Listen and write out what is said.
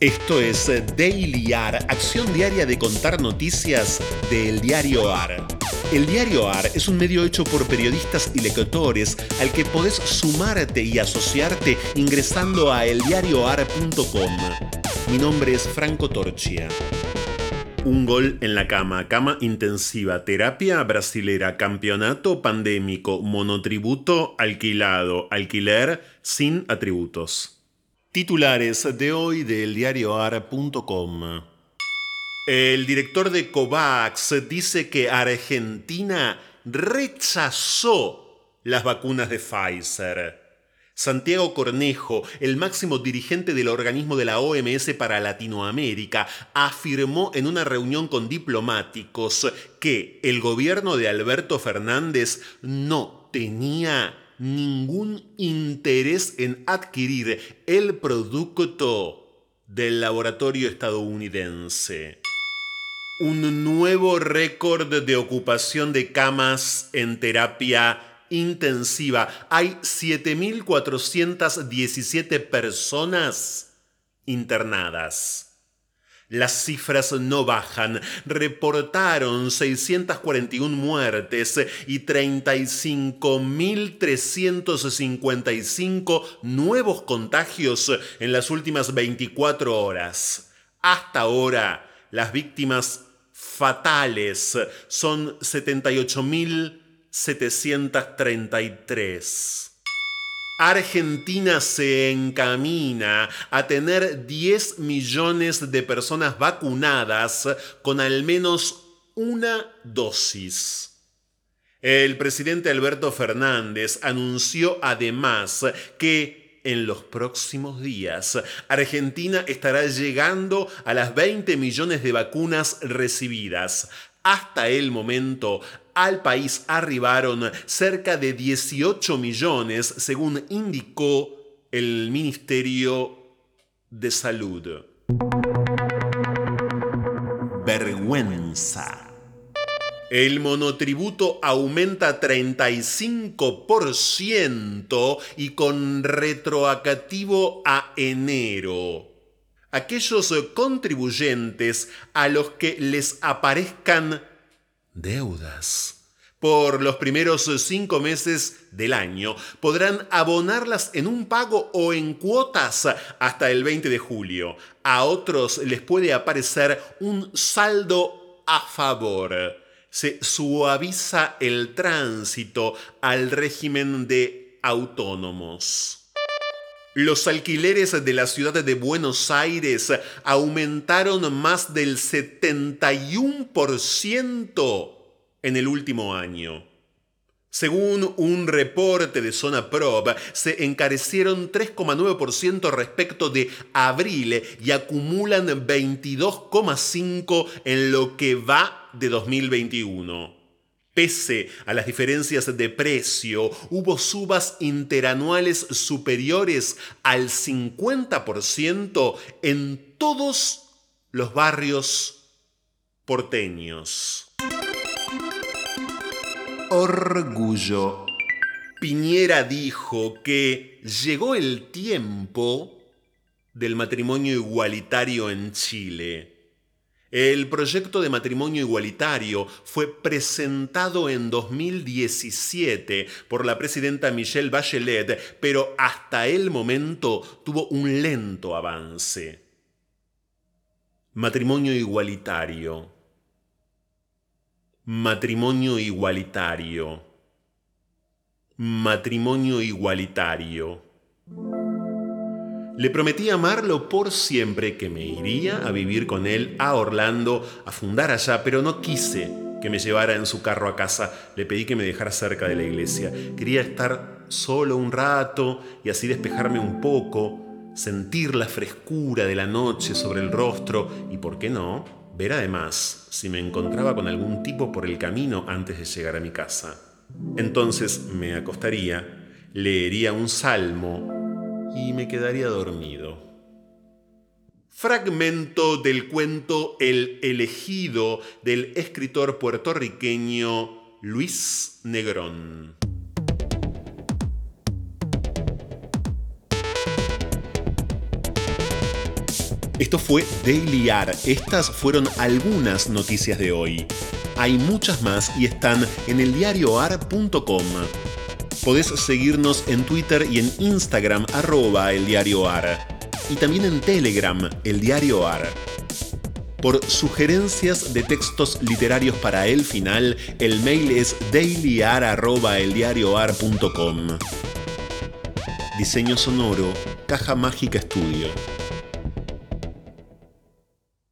Esto es Daily AR, acción diaria de contar noticias del diario AR. El diario AR es un medio hecho por periodistas y lectores al que podés sumarte y asociarte ingresando a eldiarioar.com. Mi nombre es Franco Torchia. Un gol en la cama, cama intensiva, terapia brasilera, campeonato pandémico, monotributo, alquilado, alquiler sin atributos. Titulares de hoy del diarioar.com. El director de COVAX dice que Argentina rechazó las vacunas de Pfizer. Santiago Cornejo, el máximo dirigente del organismo de la OMS para Latinoamérica, afirmó en una reunión con diplomáticos que el gobierno de Alberto Fernández no tenía ningún interés en adquirir el producto del laboratorio estadounidense. Un nuevo récord de ocupación de camas en terapia intensiva. Hay 7.417 personas internadas. Las cifras no bajan. Reportaron 641 muertes y 35.355 nuevos contagios en las últimas 24 horas. Hasta ahora, las víctimas fatales son 78.733. Argentina se encamina a tener 10 millones de personas vacunadas con al menos una dosis. El presidente Alberto Fernández anunció además que en los próximos días Argentina estará llegando a las 20 millones de vacunas recibidas. Hasta el momento al país arribaron cerca de 18 millones, según indicó el Ministerio de Salud. Vergüenza. El monotributo aumenta 35% y con retroactivo a enero. Aquellos contribuyentes a los que les aparezcan deudas por los primeros cinco meses del año. Podrán abonarlas en un pago o en cuotas hasta el 20 de julio. A otros les puede aparecer un saldo a favor. Se suaviza el tránsito al régimen de autónomos. Los alquileres de la ciudad de Buenos Aires aumentaron más del 71% en el último año. Según un reporte de Zona Prob, se encarecieron 3,9% respecto de abril y acumulan 22,5% en lo que va de 2021. Pese a las diferencias de precio, hubo subas interanuales superiores al 50% en todos los barrios porteños. Orgullo. Piñera dijo que llegó el tiempo del matrimonio igualitario en Chile. El proyecto de matrimonio igualitario fue presentado en 2017 por la presidenta Michelle Bachelet, pero hasta el momento tuvo un lento avance. Matrimonio igualitario. Matrimonio igualitario. Matrimonio igualitario. Le prometí amarlo por siempre, que me iría a vivir con él a Orlando, a fundar allá, pero no quise que me llevara en su carro a casa. Le pedí que me dejara cerca de la iglesia. Quería estar solo un rato y así despejarme un poco, sentir la frescura de la noche sobre el rostro y, ¿por qué no?, ver además si me encontraba con algún tipo por el camino antes de llegar a mi casa. Entonces me acostaría, leería un salmo y me quedaría dormido. Fragmento del cuento El elegido del escritor puertorriqueño Luis Negrón. Esto fue Daily AR. Estas fueron algunas noticias de hoy. Hay muchas más y están en eldiarioar.com. Podés seguirnos en Twitter y en Instagram arroba eldiarioar. Y también en Telegram, el diario AR. Por sugerencias de textos literarios para el final, el mail es dailyar.eldiarioar.com. Diseño sonoro, Caja Mágica Estudio.